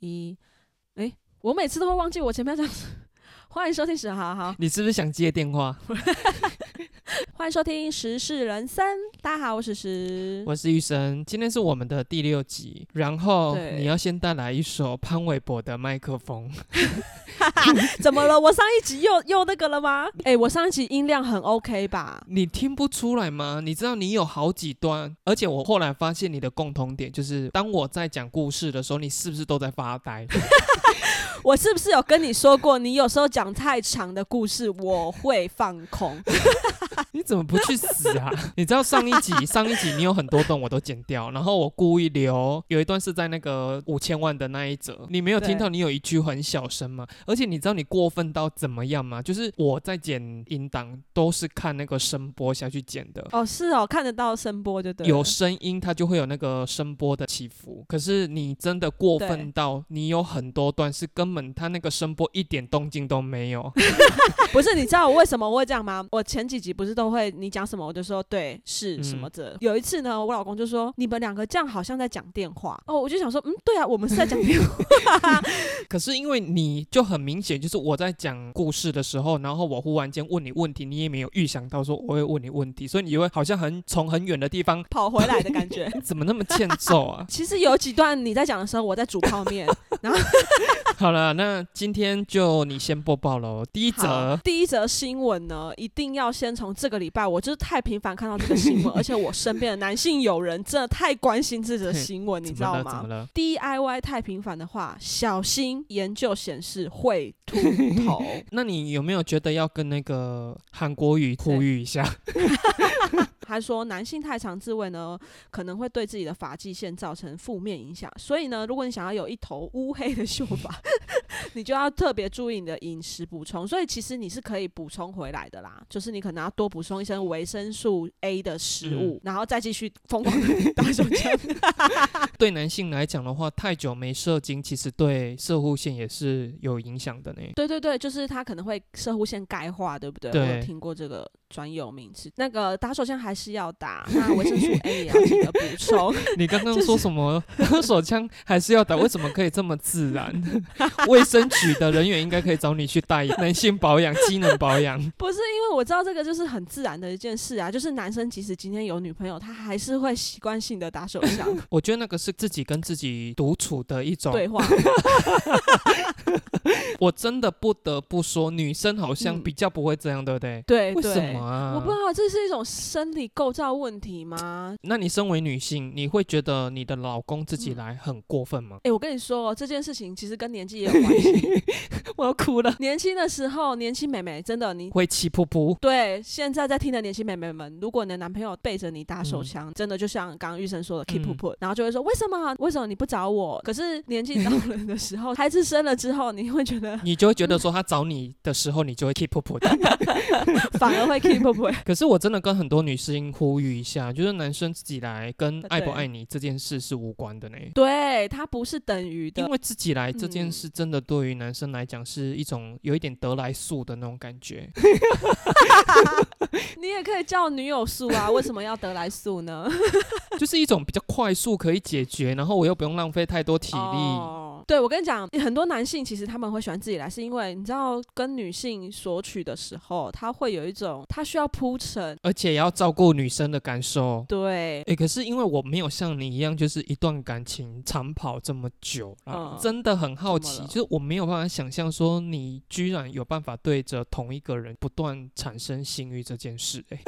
一，哎，我每次都会忘记我前面这样子。欢迎收听史哈哈，你是不是想接电话？欢迎收听时事人生，大家好，我是时，我是玉生，今天是我们的第六集，然后你要先带来一首潘玮柏的麦克风，怎么了？我上一集又又那个了吗？哎、我上一集音量很 OK 吧？你听不出来吗？你知道你有好几段，而且我后来发现你的共同点就是，当我在讲故事的时候，你是不是都在发呆？我是不是有跟你说过，你有时候讲太长的故事，我会放空？你怎么不去死啊？你知道上一集 上一集你有很多段我都剪掉，然后我故意留有一段是在那个五千万的那一则，你没有听到你有一句很小声吗？而且你知道你过分到怎么样吗？就是我在剪音档都是看那个声波下去剪的。哦，是哦，看得到声波就对了。有声音，它就会有那个声波的起伏。可是你真的过分到，你有很多段是根本它那个声波一点动静都没有。不是，你知道我为什么我会这样吗？我前几集不是都会你讲什么我就说对是什么嗯的。有一次呢，我老公就说你们两个这样好像在讲电话哦，我就想说嗯，对啊，我们是在讲电话。可是因为你就很明显，就是我在讲故事的时候，然后我忽然间问你问题，你也没有预想到说我会问你问题，所以你就会好像很从很远的地方，跑回来的感觉。怎么那么欠揍啊？其实有几段你在讲的时候，我在煮泡面。然后好了，那今天就你先播报喽。第一则，第一则新闻呢，一定要先从这个礼拜，我就是太频繁看到这个新闻，而且我身边的男性友人真的太关心这则新闻，你知道吗了？？DIY 太频繁的话，小心研究显示会秃头。那你有没有觉得要跟那个韩国语呼吁一下？他说，男性太长自慰呢，可能会对自己的发际线造成负面影响。所以呢，如果你想要有一头乌黑的秀发，你就要特别注意你的饮食补充。所以其实你是可以补充回来的啦，就是你可能要多补充一些维生素 A 的食物，然后再继续疯狂的 打手枪。对男性来讲的话，太久没射精，其实对射护线也是有影响的呢。对对对，就是它可能会射护线钙化，对不对？对我有听过这个专有名词。那个打手枪还是要打，那维生素 A 也要记得补充。你刚刚说什么？手枪还是要打？为什么可以这么自然？卫生局的人员应该可以找你去带男性保养、机能保养。不是因为我知道这个就是很自然的一件事啊，就是男生即使今天有女朋友，他还是会习惯性的打手枪我觉得那个是自己跟自己独处的一种。对话。我真的不得不说，女生好像嗯比较不会这样，对不对？对为，什么啊？我不知道这是一种生理构造问题吗？那你身为女性，你会觉得你的老公自己嗯来很过分吗？哎、我跟你说哦，这件事情其实跟年纪也有关系。我要哭了。年轻的时候，年轻妹妹真的你。会气噗噗。对，现在在听的年轻妹妹们，如果你的男朋友背着你打手嗯枪，真的就像刚刚玉生说的 keep 嗯 put，、然后就会说为什么为什么你不找我？可是年纪到了的时候，孩子生了之后，你会觉得 你就会觉得说他找你的时候，你就会 keep up，的。反而会 keep put。可是我真的跟很多女生呼吁一下，就是男生自己来跟爱不爱你这件事是无关的呢。对，它不是等于的因。为自己来这件嗯事，真的对于男生来讲是一种有一点得来速的那种感觉。你也可以叫女友速啊，为什么要得来速呢？就是一种比较快速可以解决，然后我又不用浪费太多体力。哦对，我跟你讲，很多男性其实他们会喜欢自己来，是因为你知道，跟女性索取的时候，他会有一种他需要铺陈。而且也要照顾女生的感受。对，诶，可是因为我没有像你一样，就是一段感情长跑这么久啊，嗯真的很好奇，就是我没有办法想象说你居然有办法对着同一个人不断产生性欲这件事、诶，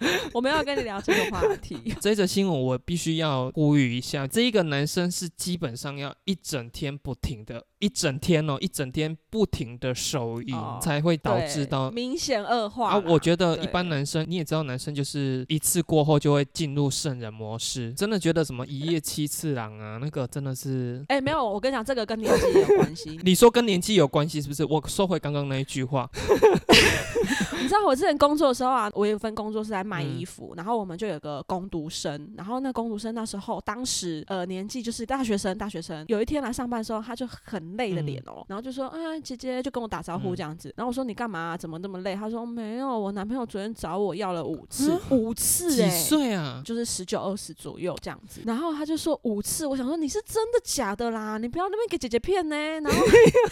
我们要跟你聊这个话题。这一则新闻我必须要呼吁一下，这一个男生是基本上要一整天不停的，一整天哦，一整天不停的手淫、哦才会导致到。明显恶化啊，我觉得一般男生你也知道，男生就是一次过后就会进入圣人模式，真的觉得什么一夜七次郎啊，那个真的是。哎、没有，我跟你讲，这个跟年纪有关系。你说跟年纪有关系是不是？我收回刚刚那一句话，你知道我之前工作的时候啊，我有一份工作是在卖嗯衣服，然后我们就有个工读生，然后那工读生那时候当时呃年纪就是大学生，大学生有一天来上班的时候，他就很累的脸哦、然后就说啊姐姐就跟我打招呼嗯这样子，然后我说你干嘛、怎么那么累？他说没有，我男朋友昨天找我要了五次，嗯五次几哎、岁啊？就是十九二十左右这样子，然后他就说五次，我想说你是真的假的啦，你不要那边给姐姐骗呢。然后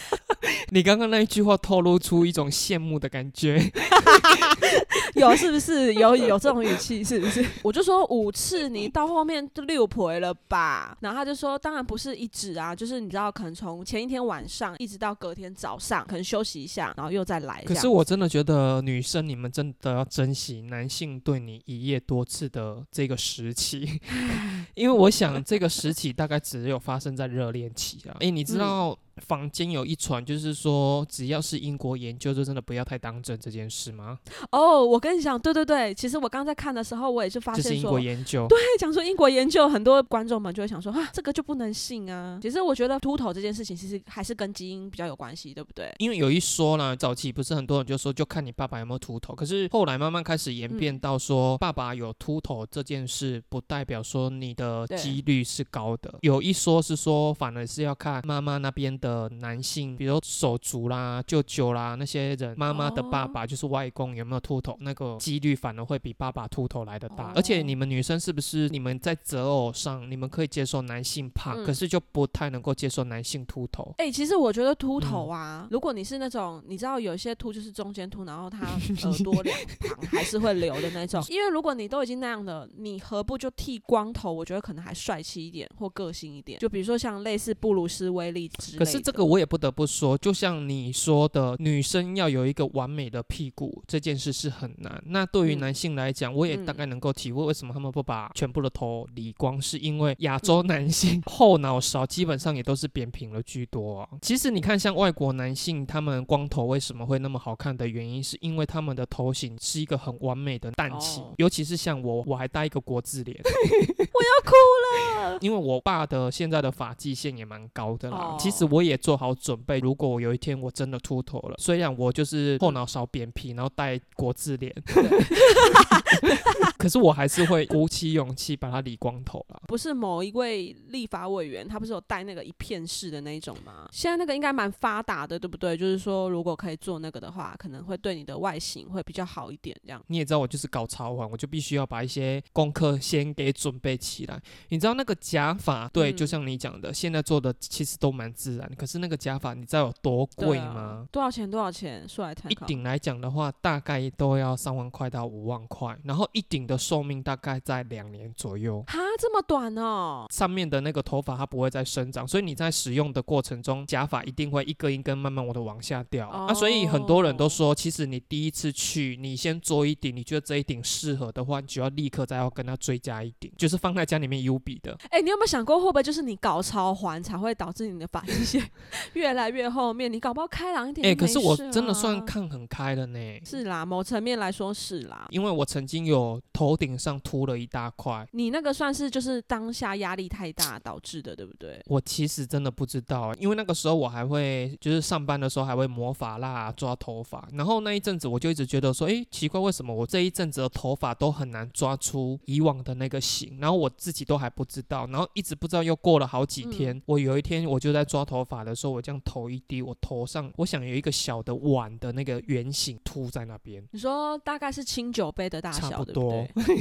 你刚刚那一句话透露出一种羡慕的感觉。有是不是有有这种语气是不是？我就说五次，你到后面就六回了吧？然后他就说，当然不是一直啊，就是你知道，可能从前一天晚上一直到隔天早上，可能休息一下，然后又再来。可是我真的觉得女生你们真的要珍惜男性对你一夜多次的这个时期，因为我想这个时期大概只有发生在热恋期啊。诶，你知嗯道坊间有一传，就是说只要是英国研究，就真的不要太当真这件事吗？哦，我跟你讲，对对对，其实我刚在看的时候，我也是发这是英，国研究。对，讲说英国研究，很多观众们就会想说啊，这个就不能信啊。其实我觉得秃头这件事情，其实还是跟基因比较有关系，对不对？因为有一说呢，早期不是很多人就说，就看你爸爸有没有秃头。可是后来慢慢开始演变嗯到说，爸爸有秃头这件事，不代表说你的几率是高的。有一说是说，反而是要看妈妈那边的男性，比如手足啦、舅舅啦那些人，妈妈的爸哦爸就是外公有没有秃头，那个几率反而会比爸爸秃头来的大。哦而且你们女生是不是你们在择偶上，你们可以接受男性胖，嗯可是就不太能够接受男性秃头？哎、其实我觉得秃头嗯啊，如果你是那种你知道有些秃就是中间秃，然后他 耳朵两旁还是会留的那种，因为如果你都已经那样的，你何不就剃光头？我觉得可能还帅气一点或个性一点。就比如说像类似布鲁斯威利之类的。可是这个我也不得不说，就像你说的，女生要有一个完美的屁股这件事是很难。那对于嗯男性来讲，我也嗯大概能够体会为什么他们不把全部的头理光，是因为亚洲男性 后脑勺基本上也都是扁平了居多啊。其实你看，像外国男性，他们光头为什么会那么好看的原因，是因为他们的头型是一个很完美的蛋形，哦尤其是像我，我还带一个国字脸。我要哭了。因为我爸的现在的发际线也蛮高的啦。哦其实我也做好准备，如果我有一天我真的秃头了，虽然我就是后脑勺扁平，然后带国字脸，可是我还是会鼓起勇气把它理光头了。不是某一位立法委员，他不是有戴那个一片式的那一种吗？现在那个应该蛮发达的，对不对？就是说，如果可以做那个的话，可能会对你的外形会比较好一点，这样。你也知道我就是搞潮玩，我就必须要把一些功课先给准备起来。你知道那个假发，对，嗯就像你讲的，现在做的其实都蛮自然，可是那个假发你知道有多贵吗？多少钱？多少钱？说来参考。一顶来讲的话，大概都要三万块到五万块，然后一顶的寿命大概在两年左右。哈，这么短哦？上面的那个头发它不会再生长，所以你在使用的过程中，假发一定会一根一根慢慢的往下掉、啊。所以很多人都说，其实你第一次去，你先做一顶，你觉得这一顶适合的话，你就要立刻再要跟它追加一顶，就是放在家里面 U 比的。哎、你有没有想过，会不会就是你搞超环才会导致你的发际线 越来越后面？你搞不好开朗一点哎、可是我真的算啦看很开了呢。是啦，某层面来说是啦。因为我曾经有头顶上秃了一大块，你那个算是就是当下压力太大导致的，对不对？我其实真的不知道，因为那个时候我还会就是上班的时候还会抹发蜡、抓头发，然后那一阵子我就一直觉得说，诶，奇怪，为什么我这一阵子的头发都很难抓出以往的那个型，然后我自己都还不知道，然后一直不知道，又过了好几天，我有一天我就在抓头发的时候，我这样头一低，我头上我想有一个小的碗的那个圆形凸在那边。你说大概是清酒杯的大小，差不对不对？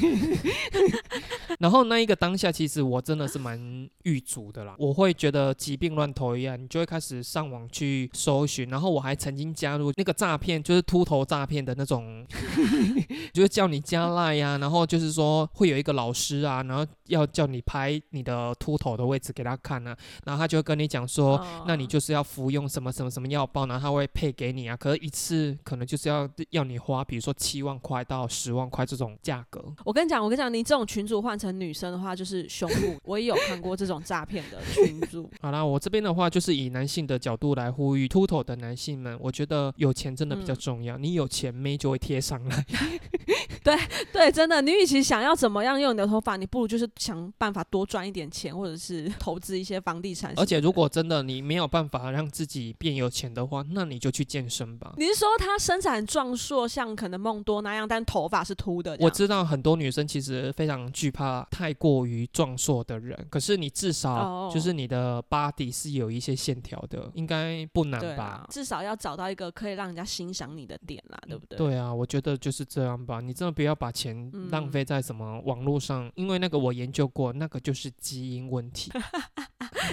然后那一个当下，其实我真的是蛮郁卒的啦。我会觉得疾病乱投医啊，你就会开始上网去搜寻。然后我还曾经加入那个诈骗，就是秃头诈骗的那种，就是叫你加赖呀、然后就是说会有一个老师啊，然后要叫你拍你的秃头的位置给他看啊，然后他就会跟你讲说，哦那你就是要服用什么什么什么药包，然后他会配给你啊。可是一次可能就是要要你花，比如说七万块到十万块这种价格。我跟你讲，我跟你讲，你这种群主换成女生的话，就是胸部。我也有看过这种诈骗的群主。好啦，我这边的话就是以男性的角度来呼吁秃头的男性们，我觉得有钱真的比较嗯重要，你有钱妹就会贴上来。对对，真的，你与其想要怎么样用你的头发，你不如就是想办法多赚一点钱，或者是 投资一些房地产。而且如果真的你没有办法让自己变有钱的话，那你就去健身吧。你是说他身材壮硕，像可能梦多那样，但头发是秃的？我知道很多女生其实非常惧怕太过于壮硕的人，可是你至少就是你的 body 是有一些线条的，应该不难吧？至少要找到一个可以让人家欣赏你的点啦，对不对？对啊，我觉得就是这样吧。你真的不要把钱浪费在什么网络上，因为那个我研究过，那个就是基因问题。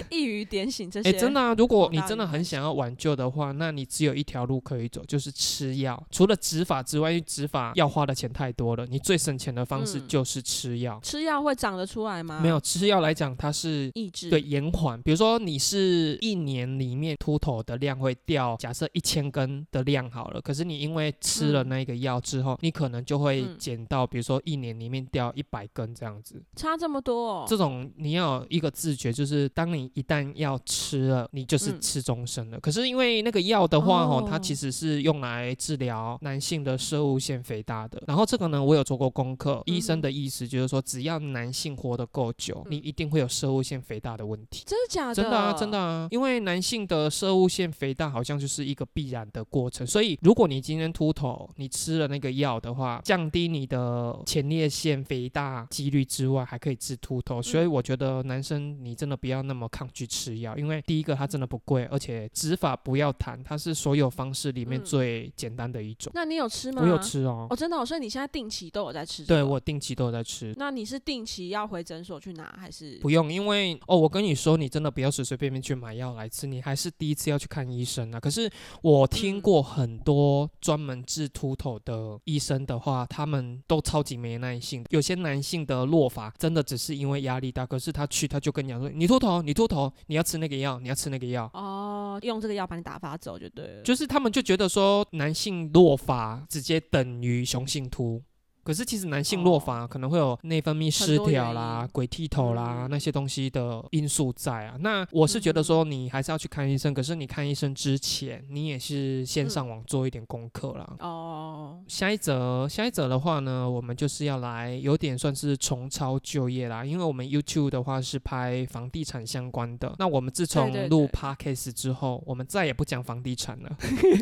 一语点醒这些。哎，真的啊！如果你真的很想要挽救的话，那你只有一条路可以走，就是吃药。除了植发之外，因为植发要花的钱太多了，你最省钱的方式就是吃药。吃药会长得出来吗？没有，吃药来讲，它是抑制，对延缓。比如说，你是一年里面秃头的量会掉，假设一千根的量好了，可是你因为吃了那个药之后，你可能就会减到，比如说一年里面掉一百根这样子。差这么多？这种你要一个自觉，就是当你一旦要吃了，你就是吃终身了。可是因为那个药的话，哦，它其实是用来治疗男性的射物腺肥大的。然后这个呢，我有做过功课，医生的意思就是说，只要男性活得够久，你一定会有射物腺肥大的问题。真的假的？真的啊，真的啊。因为男性的射物腺肥大好像就是一个必然的过程，所以如果你今天秃头，你吃了那个药的话，降低你的前列腺肥大几率之外，还可以治秃头。所以我觉得男生你真的不要那么抗拒吃药，因为第一个它真的不贵，而且植发不要谈，它是所有方式里面最简单的一种。那你有吃吗？我有吃哦。哦，真的，所以你现在定期都有在吃？对，我定期都有在吃。那你是定期要回诊所去拿，还是不用？因为哦，我跟你说，你真的不要随随便便去买药来吃，你还是第一次要去看医生啊。可是我听过很多专门治秃头的医生的话，他们都超级没耐性。有些男性的落发真的只是因为压力大，可是他去他就跟你讲说，你秃头，你秃头，你要吃那个药，你要吃那个药。哦，用这个药把你打发走就对了。就是他们就觉得说，男性落发直接等于雄性秃。可是其实男性落发可能会有内分泌失调啦、鬼剃头啦那些东西的因素在啊。那我是觉得说你还是要去看医生，可是你看医生之前，你也是先上网做一点功课啦。哦。下一则，下一则的话呢，我们就是要来有点算是重操旧业啦，因为我们 YouTube 的话是拍房地产相关的。那我们自从录 Podcast 之后，我们再也不讲房地产了。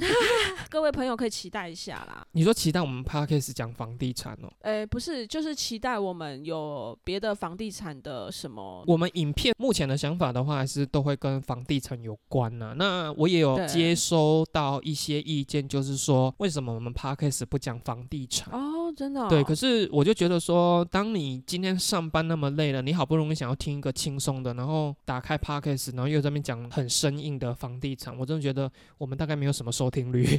各位朋友可以期待一下啦。你说期待我们 Podcast 讲房地产？诶，不是，就是期待我们有别的房地产的什么。我们影片目前的想法的话，还是都会跟房地产有关呢。那我也有接收到一些意见，就是说，为什么我们 podcast 不讲房地产？哦，真的。对，可是我就觉得说，当你今天上班那么累了，你好不容易想要听一个轻松的，然后打开 podcast，然后又在那边讲很生硬的房地产，我真的觉得我们大概没有什么收听率。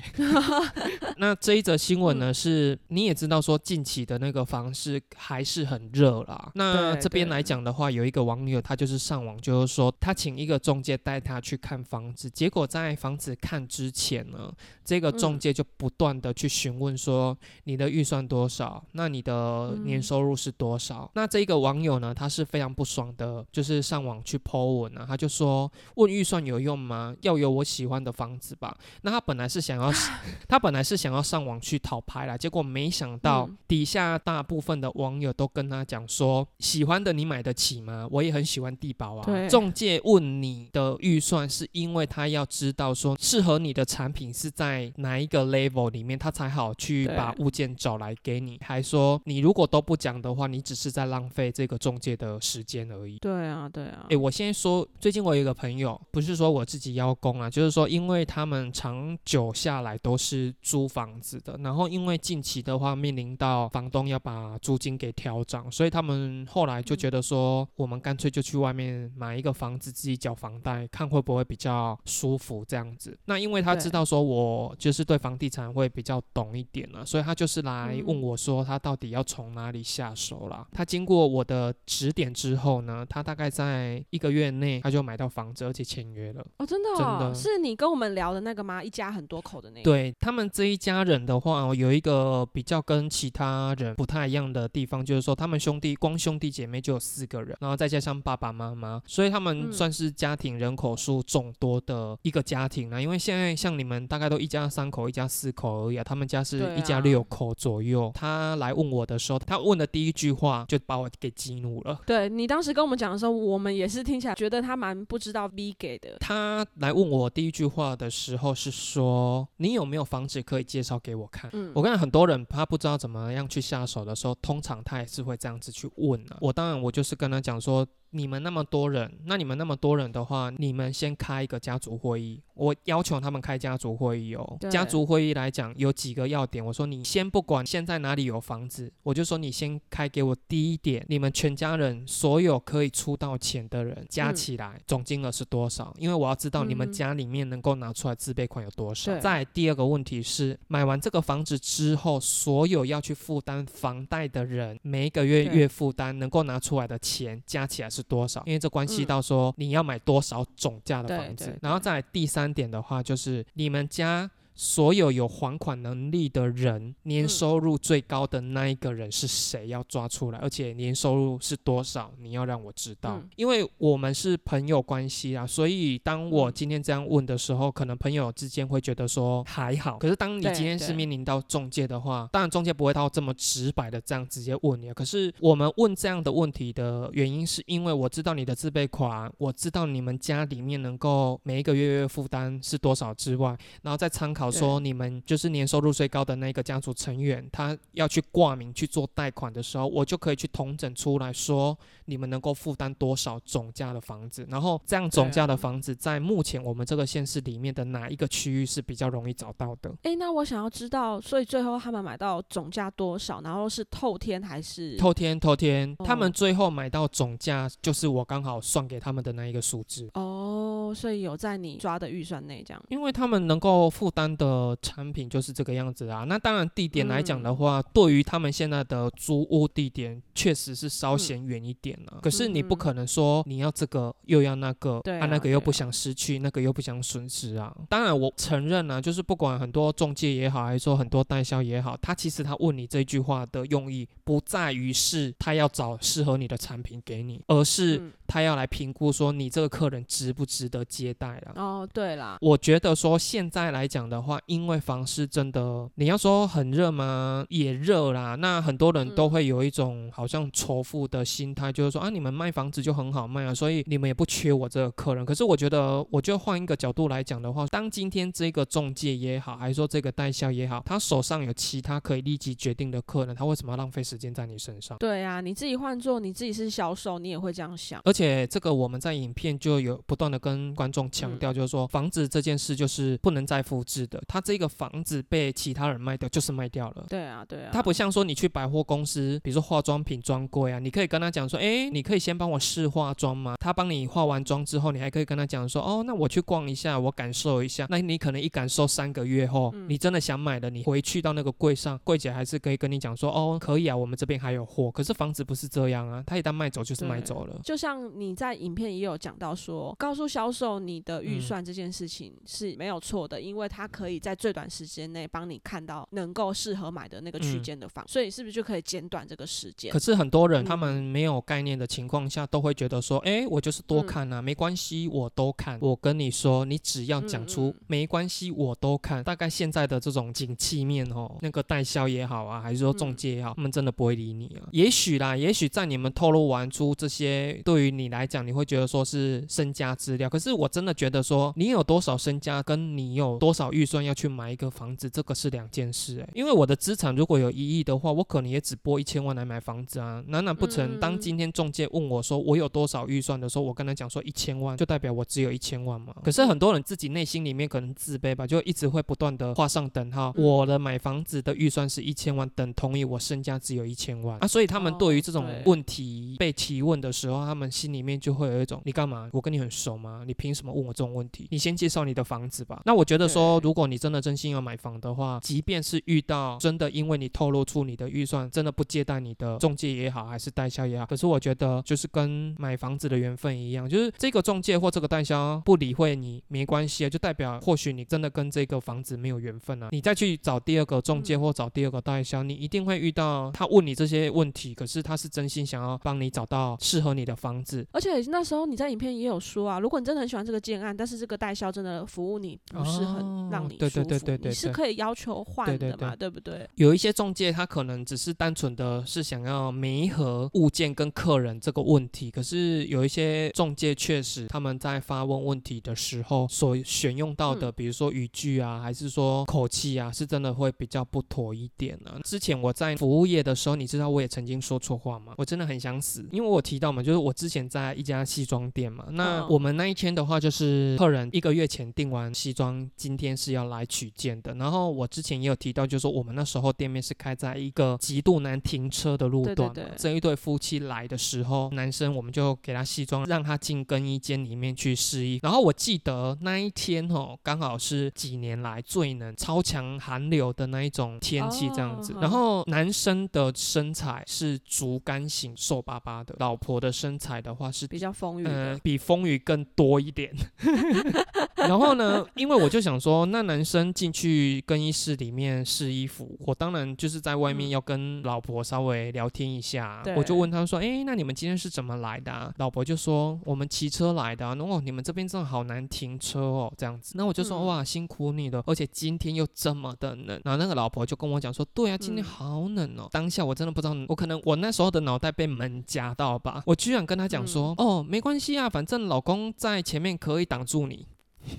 那这一则新闻呢，是你也知道说近。起的那个房市还是很热啦。那这边来讲的话，有一个网友，他就是上网，就是说他请一个中介带他去看房子，结果在房子看之前呢，这个中介就不断的去询问说你的预算多少，那你的年收入是多少？那这个网友呢，他是非常不爽的，就是上网去 po 文啊，他就说问预算有用吗？要有我喜欢的房子吧。那他本来是想要，他本来是想要上网去讨拍啦，结果没想到。底下大部分的网友都跟他讲说：“喜欢的你买得起吗？我也很喜欢地保啊。”中介问你的预算，是因为他要知道说适合你的产品是在哪一个 level 里面，他才好去把物件找来给你。还说你如果都不讲的话，你只是在浪费这个中介的时间而已。对啊，对啊。哎，我先说，最近我有一个朋友，不是说我自己邀功啊，就是说因为他们长久下来都是租房子的，然后因为近期的话面临到。房东要把租金给调涨，所以他们后来就觉得说，我们干脆就去外面买一个房子，自己缴房贷，看会不会比较舒服这样子。那因为他知道说我就是对房地产会比较懂一点了，所以他就是来问我说，他到底要从哪里下手啦。他经过我的指点之后呢，他大概在一个月内他就买到房子，而且签约了。哦，真的，真的是你跟我们聊的那个吗？一家很多口的那个。对他们这一家人的话，有一个比较跟其他。他人不太一样的地方，就是说他们兄弟光兄弟姐妹就有四个人，然后再加上爸爸妈妈，所以他们算是家庭人口数众多的一个家庭啊。因为现在像你们大概都一家三口、一家四口而已啊，他们家是一家六口左右。友他来问我的时候，他问的第一句话就把我给激怒了。对你当时跟我们讲的时候，我们也是听起来觉得他蛮不知道 V 给的。他来问我第一句话的时候是说：“你有没有房子可以介绍给我看？”嗯我跟你讲很多人他不知道怎么样样去下手的时候，通常他也是会这样子去问啊。我当然我就是跟他讲说。你们那么多人，那你们那么多人的话，你们先开一个家族会议。我要求他们开家族会议哦。家族会议来讲有几个要点，我说你先不管现在哪里有房子，我就说你先开给我第一点，你们全家人所有可以出到钱的人加嗯起来、总金额是多少？因为我要知道你们嗯家里面能够拿出来自备款有多少。对再第二个问题是，买完这个房子之后，所有要去负担房贷的人，每一个月月负担能够拿出来的钱加起来是多少？因为这关系嗯到说你要买多少总价的房子。然后再来第三点的话，就是你们家。所有有还款能力的人，年嗯收入最高的那一个人是谁？要抓出来，而且年收入是多少？你要让我知道，嗯因为我们是朋友关系啊，所以当我嗯今天这样问的时候，可能朋友之间会觉得说还好。可是当你今天是面临到中介的话，当然中介不会到这么直白的这样直接问你啊。可是我们问这样的问题的原因，是因为我知道你的自备款，我知道你们家里面能够每一个月月负担是多少之外，然后再参考说你们就是年收入最高的那个家族成员，他要去挂名去做贷款的时候，我就可以去统整出来说你们能够负担多少总价的房子，然后这样总价的房子在目前我们这个县市里面的哪一个区域是比较容易找到的？哎、那我想要知道，所以最后他们买到总价多少，然后是透天还是？透天，透天，他们哦最后买到总价就是我刚好算给他们的那一个数字。哦，所以有在你抓的预算内这样。因为他们能够负担的产品就是这个样子啊。那当然，地点来讲的嗯话，对于他们现在的租屋地点，确实是稍嗯显远一点了、可是你嗯不可能说你要这个又要那个，对啊那个又不想失去，那个又不想损失啊。当然，我承认啊，就是不管很多中介也好，还是说很多代销也好，他其实他问你这句话的用意，不在于是他要找适合你的产品给你，而是嗯他要来评估说你这个客人值不值得接待了。哦，对啦，我觉得说现在来讲的话，因为房市真的，你要说很热吗？也热啦。那很多人都嗯会有一种好像仇富的心态，就是说啊，你们卖房子就很好卖啊，所以你们也不缺我这个客人。可是我觉得，我就换一个角度来讲的话，当今天这个中介也好，还是说这个代销也好，他手上有其他可以立即决定的客人，他为什么要浪费时间在你身上？对啊，你自己换做你自己是销售，你也会这样想。而且这个我们在影片就有不断的跟观众强调，就是说房子这件事就是不能再复制的。他这个房子被其他人卖掉，就是卖掉了。对啊，对啊，他不像说你去百货公司，比如说化妆品专柜啊，你可以跟他讲说，诶，你可以先帮我试化妆吗？他帮你化完妆之后，你还可以跟他讲说，哦，那我去逛一下，我感受一下。那你可能一感受三个月后，嗯你真的想买了，你回去到那个柜上，柜姐还是可以跟你讲说，哦，可以啊，我们这边还有货。可是房子不是这样啊，他一旦卖走就是卖走了。就像你在影片也有讲到说，告诉销售你的预嗯算这件事情是没有错的，因为他可以在最短时间内帮你看到能够适合买的那个区嗯间的房，所以是不是就可以减短这个时间可？是很多人他嗯们没有概念的情况下，都会觉得说，哎、我就是多嗯看啊，没关系，我都看。我跟你说，你只要讲出没关系，我都看。大概现在的这种景气面哦，那个代销也好啊，还是说中嗯介也好，他们真的不会理你啊。也许啦，也许在你们透露完出这些，对于你来讲，你会觉得说是身家资料。可是我真的觉得说，你有多少身家，跟你有多少预算要去买一个房子，这个是两件事、欸。因为我的资产如果有一亿的话，我可能也只拨一千万来买房子啊。难难不成嗯当今天中介问我说我有多少预算的时候，我跟他讲说一千万，就代表我只有一千万吗？可是很多人自己内心里面可能自卑吧，就一直会不断的画上等号。嗯我的买房子的预算是一千万，等同于我身家只有一千万啊。所以他们哦对于这种问题被提问的时候，他们心里面就会有一种你干嘛？我跟你很熟吗？你凭什么问我这种问题？你先介绍你的房子吧。那我觉得说，如果你真的真心要买房的话，即便是遇到真的因为你透露出你的预算，真的不接待你的中介也好，还是代销也好，可是我觉得就是跟买房子的缘分一样，就是这个中介或这个代销不理会你没关系啊，就代表或许你真的跟这个房子没有缘分啊。你再去找第二个中介嗯或找第二个代销，你一定会遇到他问你这些问题，可是他是真心想要帮你找到适合你的房子。而且那时候你在影片也有说啊，如果你真的很喜欢这个建案，但是这个代销真的服务你不是很让你对对对对对对你是可以要求换对对的嘛，对不对？有一些中介他可能只是单纯的是想要弥合物件跟客人这个问题，可是有一些中介确实他们在发问问题的时候所选用到的，嗯比如说语句啊，还是说口气啊，是真的会比较不妥一点啊。之前我在服务业的时候，你知道我也曾经说错话吗？我真的很想死，因为我提到嘛，就是我之前在一家西装店嘛，那嗯我们那一天的话，就是客人一个月前订完西装，今天是要来取件的。然后我之前也有提到，就是说我们那时候店面是开在一个极度难停车的路段嘛。对对对这一对夫妻来的时候，男生我们就给他西装，让他进更衣间里面去试衣。然后我记得那一天哦，刚好是几年来最冷、超强寒流的那一种天气，这样子。哦然后男生的身材是竹竿型、瘦巴巴的，老婆的身材的话是比较丰腴呃，，比风雨更多一点。然后呢，因为我就想说，那男生进去更衣室里面试衣服，我当然就是在外面嗯要跟老婆稍微聊天一下。对我就问他说：“诶，那你们今天是怎么来的、啊？”老婆就说：“我们骑车来的、啊。”哦，你们这边真的好难停车哦，这样子。那我就说：“嗯哇，辛苦你了，而且今天又这么的冷。”然后那个老婆就跟我讲说：“对啊，今天嗯好冷哦。当下我真的不知道，我可能我那时候的脑袋被门夹到吧，我居然跟他讲说：“嗯哦，没关系啊，反正老公在前面可以挡住你。”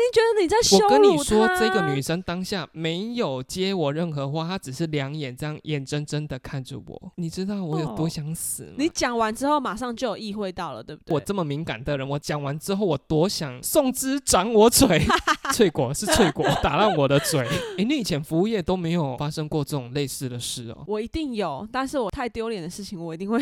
你觉得你在羞辱我跟你说，这个女生当下没有接我任何话，她只是两眼这样眼睁睁的看着我。你知道我有多哦想死吗？你讲完之后马上就有意会到了，对不对？我这么敏感的人，我讲完之后，我多想送之掌我嘴，脆果是脆果，打烂我的嘴。诶，你以前服务业都没有发生过这种类似的事哦？我一定有，但是我太丢脸的事情，我一定会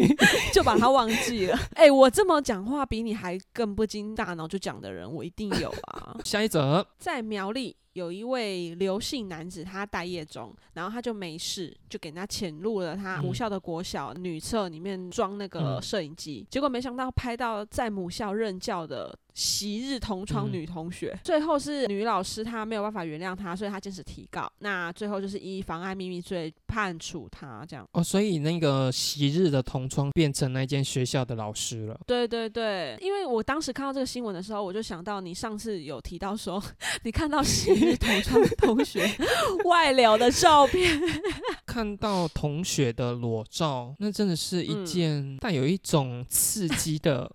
就把它忘记了。哎、我这么讲话比你还更不经大脑就讲的人，我一定有啊。下一则，在苗栗有一位刘姓男子，他待业中，然后他就没事，就给他潜入了他母嗯校的国小女厕里面装那个嗯摄影机，结果没想到拍到在母校任教的昔日同窗嗯。女同学，最后是女老师她没有办法原谅他，所以她坚持提告，那最后就是以妨碍秘密罪判处他这样。哦，所以那个昔日的同窗变成那间学校的老师了。对对对，因为我当时看到这个新闻的时候，我就想到你上次有提到说，你看到昔日同窗同学外流的照片，看到同学的裸照，那真的是一嗯。件带有一种刺激的，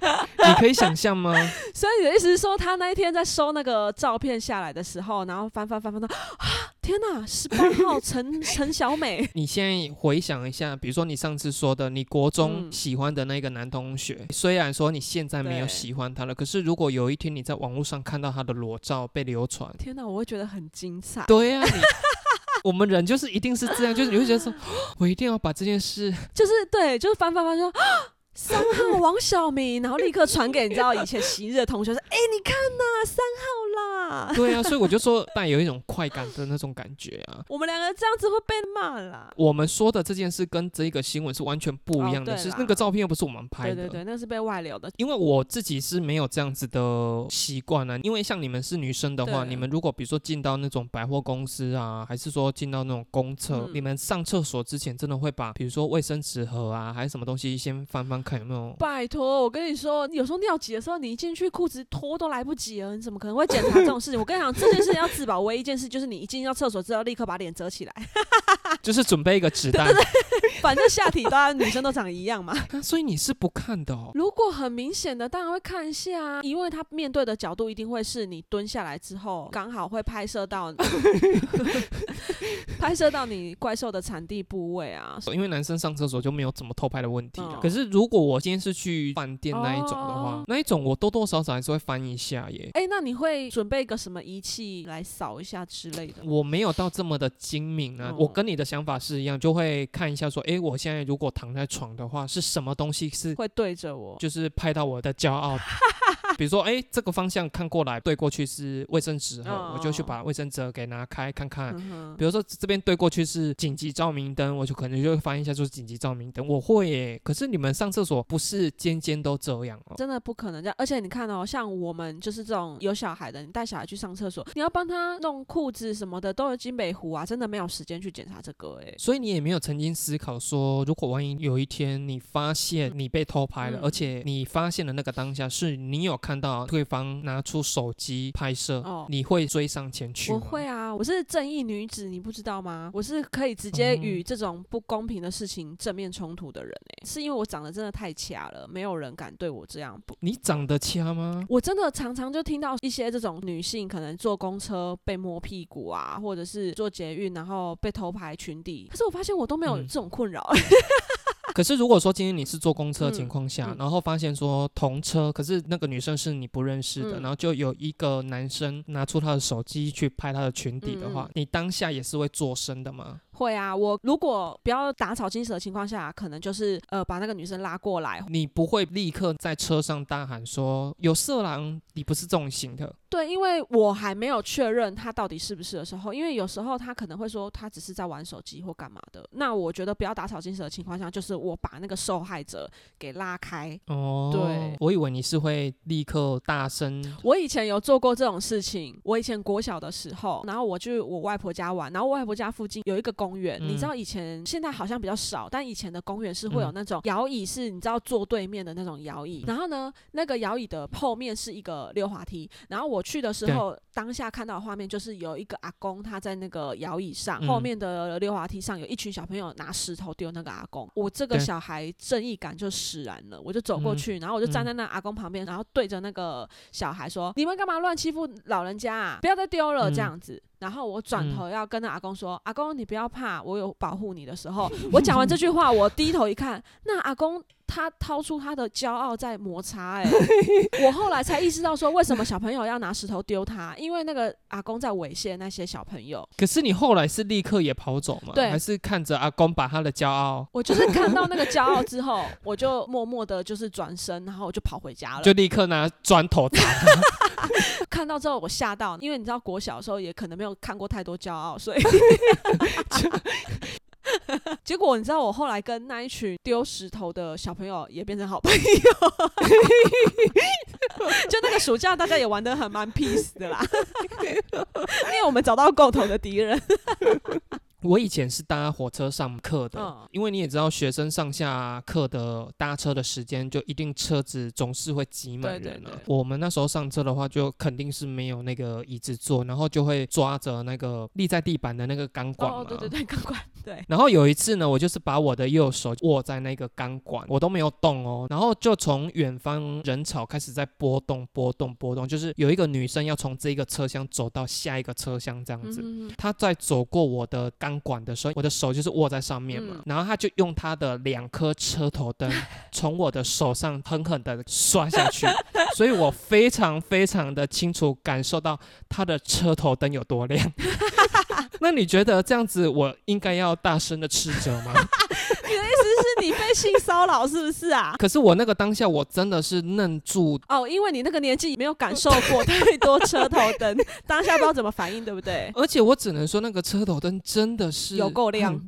你可以想象吗？所以你的意思是说，他那一天在收那个照片下来的时候，然后翻翻翻翻到，啊，天哪，十八号陈 陈小美，你现在回想一下，比如说你上次说的，你国中嗯喜欢的那个男同学，虽然说你现在没有喜欢他了，可是如果有一天你在网络上看到他的裸照被流传，天哪，我会觉得很精彩。对呀、你 我们人就是一定是这样，就是你会觉得说，我一定要把这件事，就是对，就是翻翻翻说。啊三号王小明，然后立刻传给你知道以前昔日的同学说：“哎、你看呐、三号啦。对啊，所以我就说带有一种快感的那种感觉啊”。我们两个这样子会被骂啦。我们说的这件事跟这个新闻是完全不一样的，哦是那个照片又不是我们拍的。对对对，那是被外流的。因为我自己是没有这样子的习惯啊，因为像你们是女生的话，你们如果比如说进到那种百货公司啊，还是说进到那种公厕，嗯你们上厕所之前真的会把比如说卫生纸盒啊，还是什么东西先翻翻看有没有。拜托，我跟你说，有时候尿急的时候，你一进去裤子脱都来不及了，你怎么可能会检查这种事情？我跟你讲，这件事情要自保，唯一一件事就是你一进到厕所之后，立刻把脸遮起来，就是准备一个纸袋，反正下体大家女生都长一样嘛。啊所以你是不看的哦。如果很明显的，当然会看一下啊，因为他面对的角度一定会是你蹲下来之后，刚好会拍摄到，拍摄到你怪兽的产地部位啊。因为男生上厕所就没有怎么偷拍的问题了。嗯可是如果我今天是去饭店那一种的话，哦那一种我多多少少还是会翻一下耶。哎、那你会准备一个什么仪器来扫一下之类的？我没有到这么的精明啊，哦我跟你的想法是一样，就会看一下说，哎，我现在如果躺在床的话，是什么东西是会对着我？就是拍到我的骄傲？比如说，哎，这个方向看过来对过去是卫生纸盒，哦我就去把卫生纸给拿开看看。嗯比如说这边对过去是紧急照明灯，我就可能就会翻一下就是紧急照明灯，我会耶。可是你们上厕所不是间间都这样哦？真的不可能这样，而且你看哦，像我们就是这种有小孩的，你带小孩去上厕所，你要帮他弄裤子什么的，都有金北湖啊，真的没有时间去检查这个哎、所以你也没有曾经思考说，如果万一有一天你发现你被偷拍了，嗯而且你发现的那个当下是你有看到对方拿出手机拍摄，哦你会追上前去吗？我会啊，我是正义女子，你不知道吗？我是可以直接哦与这种不公平的事情正面冲突的人诶、是因为我长得真的太掐了，没有人敢对我这样。不，你长得掐吗？我真的常常就听到一些这种女性可能坐公车被摸屁股啊，或者是坐捷运然后被偷拍裙底，可是我发现我都没有嗯这种困扰。可是如果说今天你是坐公车的情嗯况下，嗯。然后发现说同车，可是那个女生是你不认识的，嗯。然后就有一个男生拿出他的手机去拍她的裙底的话，你当下也是会做声的吗？会啊，我如果不要打草惊蛇的情况下，可能就是呃把那个女生拉过来。你不会立刻在车上大喊说有色狼，你不是这种型的。对，因为我还没有确认他到底是不是的时候，因为有时候他可能会说他只是在玩手机或干嘛的。那我觉得不要打草惊蛇的情况下，就是我把那个受害者给拉开。哦，对我以为你是会立刻大声。我以前有做过这种事情，我以前国小的时候，然后我去我外婆家玩，然后我外婆家附近有一个公园，嗯你知道以前现在好像比较少，但以前的公园是会有嗯。那种摇椅，是你知道坐对面的那种摇椅，然后呢，那个摇椅的后面是一个溜滑梯，然后我去的时候，当下看到的画面就是有一个阿公他在那个摇椅上，嗯后面的溜滑梯上有一群小朋友拿石头丢那个阿公，我这个小孩正义感就使然了，我就走过嗯去，然后我就站嗯在那阿公旁边，然后对着那个小孩说：“你们干嘛乱欺负老人家啊？不要再丢了！”嗯这样子。然后我转嗯头要跟那阿公说：“阿公，你不要怕，我有保护你的时候。”我讲完这句话，我低头一看，那阿公他掏出他的骄傲在摩擦、欸，我后来才意识到说，为什么小朋友要拿石头丢他？因为那个阿公在猥亵那些小朋友。可是你后来是立刻也跑走吗？对还是看着阿公把他的骄傲我就是看到那个骄傲之后，我就默默的，就是转身，然后我就跑回家了。就立刻拿砖头砸他？看到之后我吓到，因为你知道国小的时候也可能没有看过太多骄傲，所以 结果你知道我后来跟那一群丢石头的小朋友也变成好朋友，就那个暑假大家也玩的很蛮 peace 的啦，因为我们找到共同的敌人。我以前是搭火车上课的，嗯因为你也知道，学生上下课的搭车的时间，就一定车子总是会挤满人啊。对对对我们那时候上车的话，就肯定是没有那个椅子坐，然后就会抓着那个立在地板的那个钢管嘛。哦，对对对，钢管，对，然后有一次呢，我就是把我的右手握在那个钢管，我都没有动哦，然后就从远方人潮开始在波动、波动、波动，就是有一个女生要从这个车厢走到下一个车厢这样子。嗯她在走过我的钢管的时候，我的手就是握在上面嘛，嗯 然后她就用她的两颗车头灯从我的手上狠狠的刷下去，所以我非常非常的清楚感受到她的车头灯有多亮。那你觉得这样子我应该要大声的斥责吗？你的意思是你被性骚扰是不是啊？可是我那个当下我真的是愣住，哦，因为你那个年纪没有感受过太多车头灯，当下不知道怎么反应，对不对？而且我只能说那个车头灯真的是有够亮。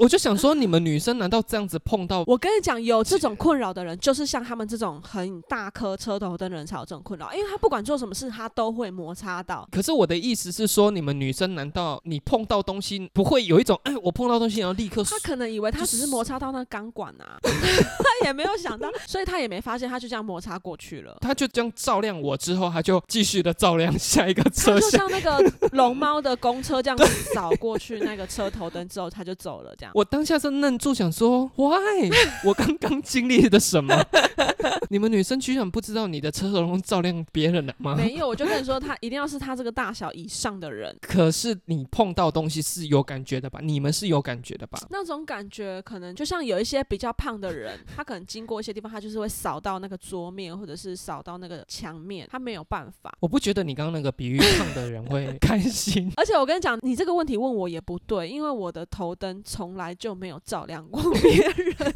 我就想说，你们女生难道这样子碰到？我跟你讲，有这种困扰的人，就是像他们这种很大颗车头灯的人才有这种困扰，因为他不管做什么事，他都会摩擦到。可是我的意思是说，你们女生难道你碰到东西不会有一种哎，我碰到东西然后立刻他可能以为他只是摩擦到那钢管啊，他也没有想到，所以他也没发现，他就这样摩擦过去了。他就这样照亮我之后，他就继续的照亮下一个他车厢。就像那个 龙猫的公车这样扫过去那个车头灯之后，他就走了。这样，我当下是愣住，想说 why？我刚刚经历的什么？你们女生居然不知道你的车头灯照亮别人了吗？没有，我就跟你说，他一定要是他这个大小以上的人，可是你碰到东西是有感觉的吧？你们是有感觉的吧？那种感觉可能就像有一些比较胖的人，他可能经过一些地方，他就是会扫到那个桌面，或者是扫到那个墙面，他没有办法。我不觉得你刚刚那个比喻胖的人会 开心。而且我跟你讲，你这个问题问我也不对，因为我的头灯从来就没有照亮过别人。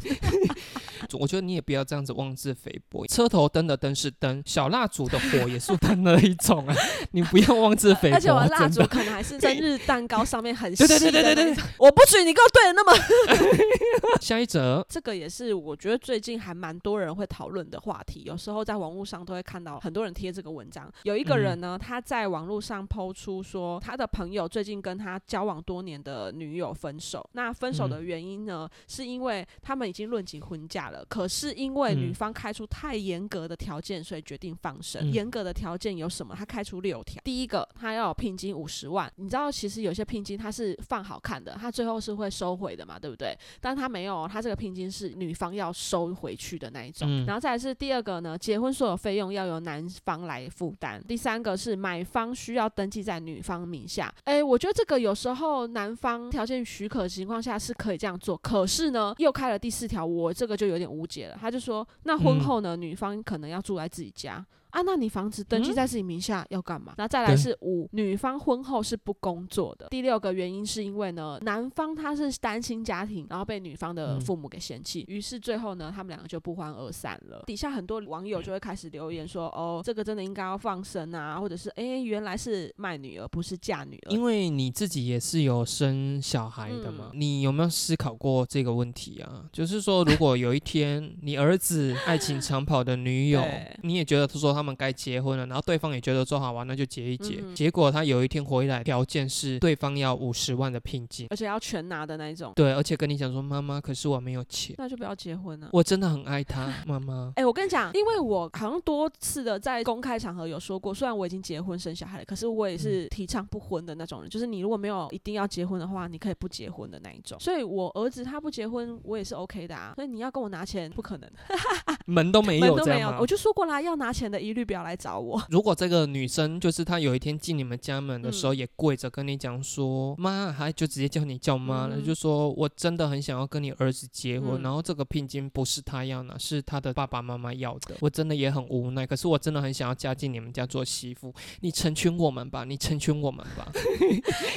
我觉得你也不要这样子妄自菲薄。车头灯的灯是灯，小蜡烛的火也是灯的一种啊，你不要妄自菲薄。而且我的蜡烛可能还是生日蛋糕上面很细对对对对对对我不许你给我对的那么。下一则，这个也是我觉得最近还蛮多人会讨论的话题，有时候在网络上都会看到很多人贴这个文章。有一个人呢，他在网络上抛出说，他的朋友最近跟他交往多年的女友分手。那分手的原因呢，是因为他们已经论及婚嫁了。了，可是因为女嗯方开出太严格的条件，所以决定放生。嗯严格的条件有什么？他开出六条。第一个，他要有聘金五十万。你知道，其实有些聘金他是放好看的，他最后是会收回的嘛，对不对？但他没有，他这个聘金是女方要收回去的那一种。嗯然后再来是第二个呢，结婚所有费用要由男方来负担。第三个是买方需要登记在女方名下。诶，我觉得这个有时候男方条件许可的情况下是可以这样做，可是呢，又开了第四条，我这个就有点无解了。他就说，那婚嗯后呢，女方可能要住在自己家。啊，那你房子登记嗯在自己名下要干嘛？然后再来是五，女方婚后是不工作的。第六个原因是因为呢，男方他是单亲家庭，然后被女方的嗯父母给嫌弃，于是最后呢，他们两个就不欢而散了。底下很多网友就会开始留言说，哦，这个真的应该要放生啊，或者是诶，原来是卖女儿，不是嫁女儿。因为你自己也是有生小孩的嘛，你有没有思考过这个问题啊？就是说，如果有一天你儿子爱情长跑的女友，你也觉得他说他们该结婚了，然后对方也觉得说好玩，那就结一结。嗯结果他有一天回来，条件是对方要五十万的聘金，而且要全拿的那一种，对，而且跟你讲说妈妈，可是我没有钱，那就不要结婚了。我真的很爱他，妈妈。哎、我跟你讲，因为我好像多次的在公开场合有说过，虽然我已经结婚生小孩了，可是我也是提倡不婚的那种人，就是你如果没有一定要结婚的话，你可以不结婚的那一种。所以我儿子他不结婚，我也是 OK 的啊。所以你要跟我拿钱，不可能，门都没有门都没。有我？就说过啦，要拿钱的一律不要来找我。如果这个女生就是她有一天进你们家门的时候，也跪着跟你讲说妈，还就直接叫你叫妈了，就说我真的很想要跟你儿子结婚，然后这个聘金不是他要拿，是他的爸爸妈妈要的，我真的也很无奈，可是我真的很想要嫁进你们家做媳妇，你成全我们吧，你成全我们吧。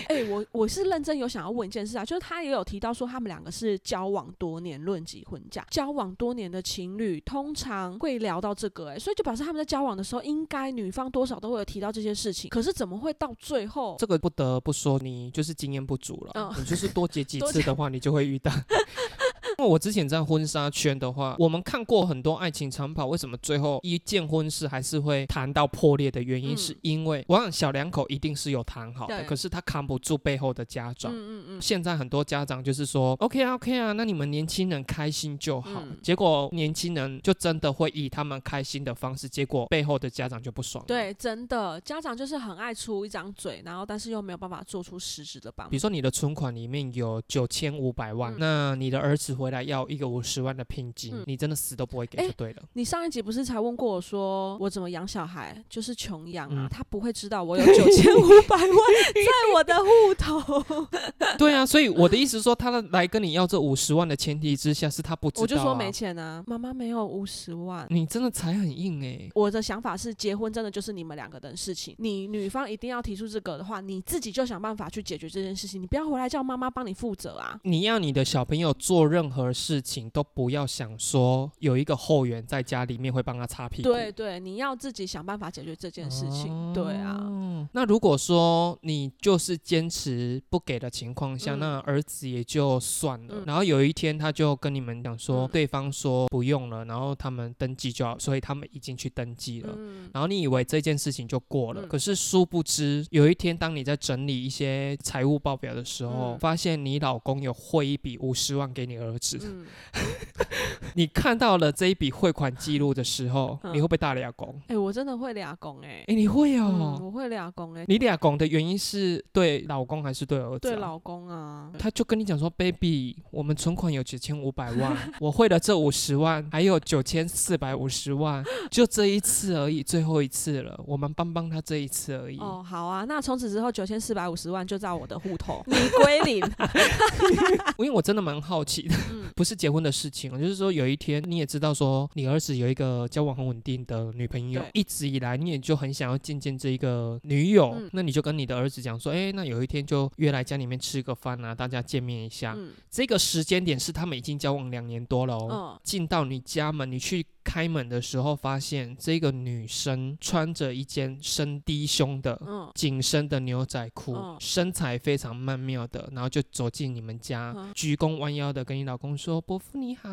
哎、我我是认真有想要问一件事啊，就是他也有提到说他们两个是交往多年论及婚嫁，交往多年的情侣通常会聊到这个、哎，所以就表示他们在交往的时候，应该女方多少都会有提到这些事情，可是怎么会到最后？这个不得不说，你就是经验不足了，嗯你就是多结几次的话，你就会遇到。因为我之前在婚纱圈的话，我们看过很多爱情长跑，为什么最后一件婚事还是会谈到破裂的原因，嗯是因为我想小两口一定是有谈好的，可是他扛不住背后的家长。嗯嗯嗯，现在很多家长就是说，OK 啊 OK 啊，那你们年轻人开心就好。嗯结果年轻人就真的会以他们开心的方式，结果背后的家长就不爽。对，真的，家长就是很爱出一张嘴，然后但是又没有办法做出实质的帮忙。比如说你的存款里面有九千五百万，嗯那你的儿子回来要一个五十万的聘金，嗯你真的死都不会给就对了。你上一集不是才问过我说我怎么养小孩，就是穷养啊，嗯他不会知道我有九千五百万在我的户头。对啊，所以我的意思是说，他来跟你要这五十万的前提之下，是他不知道、啊。我就说没钱啊，妈妈没有五十万。你真的才很硬哎、我的想法是，结婚真的就是你们两个的事情。你女方一定要提出这个的话，你自己就想办法去解决这件事情，你不要回来叫妈妈帮你负责啊。你要你的小朋友做任何事情，都不要想说有一个后援在家里面会帮他擦屁股。对对，你要自己想办法解决这件事情。对啊，哦，那如果说你就是坚持不给的情况下，嗯那儿子也就算了。嗯然后有一天他就跟你们讲说，嗯对方说不用了，然后他们登记就好，所以他们已经去登记了。嗯，然后你以为这件事情就过了，嗯可是殊不知，有一天当你在整理一些财务报表的时候，嗯发现你老公有汇一笔五十万给你儿子，嗯，你看到了这一笔汇款记录的时候，嗯你会不会大俩拱？哎、我真的会俩公哎、哎，你会嗯，哦。我会俩拱哎、你俩拱的原因是对老公还是对儿子、啊？对老公啊，他就跟你讲说，baby，我们存款有九千五百万，我汇了这五十万，还有九千四百五十万，就这一次而已，最后一次了，我们帮帮他这一次而已。哦，好啊，那从此之后九千四百五十万就在我的户头，你归零。因为我真的蛮好奇的，嗯不是结婚的事情，就是说有一天你也知道说，你儿子有一个交往很稳定的女朋友，一直以来你也就很想要见见这一个女友，嗯那你就跟你的儿子讲说，哎，那有一天就约来家里面吃个饭啊，大家见面一下。嗯这个时间点是他们已经交往两年多了哦。嗯进到你家门，你去开门的时候，发现这个女生穿着一件深低胸的嗯紧身的牛仔裤，嗯身材非常曼妙的，然后就走进你们家，嗯鞠躬弯腰的跟你老公说：“伯父你好。”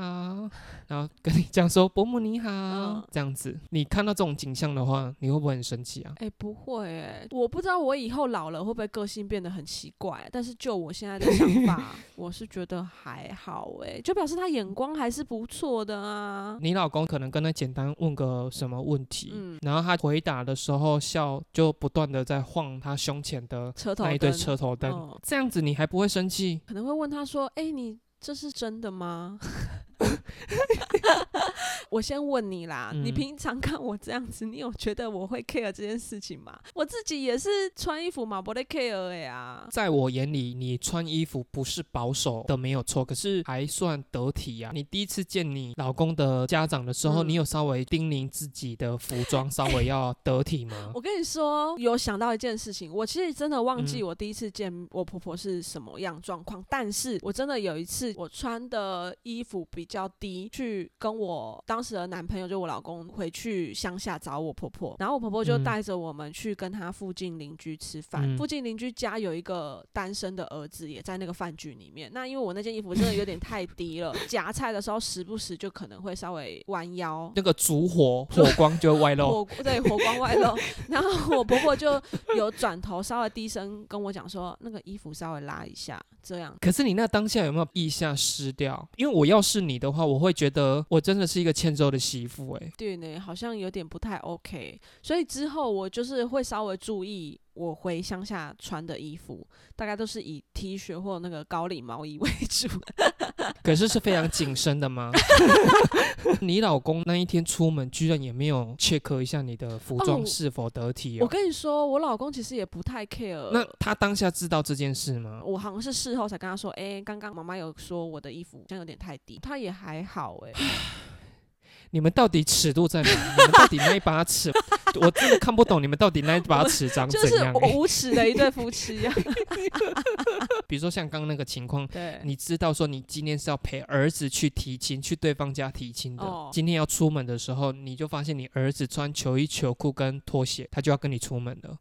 然后跟你讲说：“伯母你好。嗯这样子，你看到这种景象的话，你会不会很生气啊？哎、不会哎、我不知道我以后老了会不会个性变得很奇怪，但是就我现在的想法，我是觉得还好哎、就表示他眼光还是不错的啊。你老公可能跟他简单问个什么问题，嗯然后他回答的时候笑，就不断的在晃他胸前的车头那一对车头灯，嗯这样子你还不会生气？可能会问他说：“哎、你这是真的吗？” 我先问你啦，你嗯平常看我这样子，你有觉得我会 care 这件事情吗？我自己也是穿衣服嘛，不得 care 哎呀。在我眼里，你穿衣服不是保守的没有错，可是还算得体呀、你第一次见你老公的家长的时候，嗯你有稍微叮咛自己的服装稍微要得体吗？我跟你说，有想到一件事情，我其实真的忘记嗯我第一次见我婆婆是什么样状况，但是我真的有一次，我穿的衣服比较低，去跟我当时的男朋友，就我老公回去乡下找我婆婆，然后我婆婆就嗯带着我们去跟她附近邻居吃饭，嗯附近邻居家有一个单身的儿子也在那个饭局里面，那因为我那件衣服真的有点太低了，夹菜的时候时不时就可能会稍微弯腰，那个烛火火光就会外露。火对火光外露，然后我婆婆就有转头稍微低声跟我讲说，那个衣服稍微拉一下，这样。可是你那当下有没有腋下湿掉？因为我要是你的话，我会觉得我真的是一个欠揍的媳妇哎、对呢，好像有点不太 OK，所以之后我就是会稍微注意我回乡下穿的衣服，大概都是以 T 恤或那个高领毛衣 为主。可是是非常紧身的吗？你老公那一天出门居然也没有 check 一下你的服哦装是否得体我哦？跟你说，我老公其实也不太 care。那他当下知道这件事吗？我好像是事后才跟他说，哎、刚刚妈妈有说我的衣服好像有点太低，他也还好哎、你们到底尺度在哪？你们到底那一把尺，我真的看不懂你们到底那一把尺长怎样、欸？无耻的一对夫妻啊。比如说像刚刚那个情况，对，你知道说你今天是要陪儿子去提亲，去对方家提亲的。哦今天要出门的时候，你就发现你儿子穿球衣、球裤跟拖鞋，他就要跟你出门了。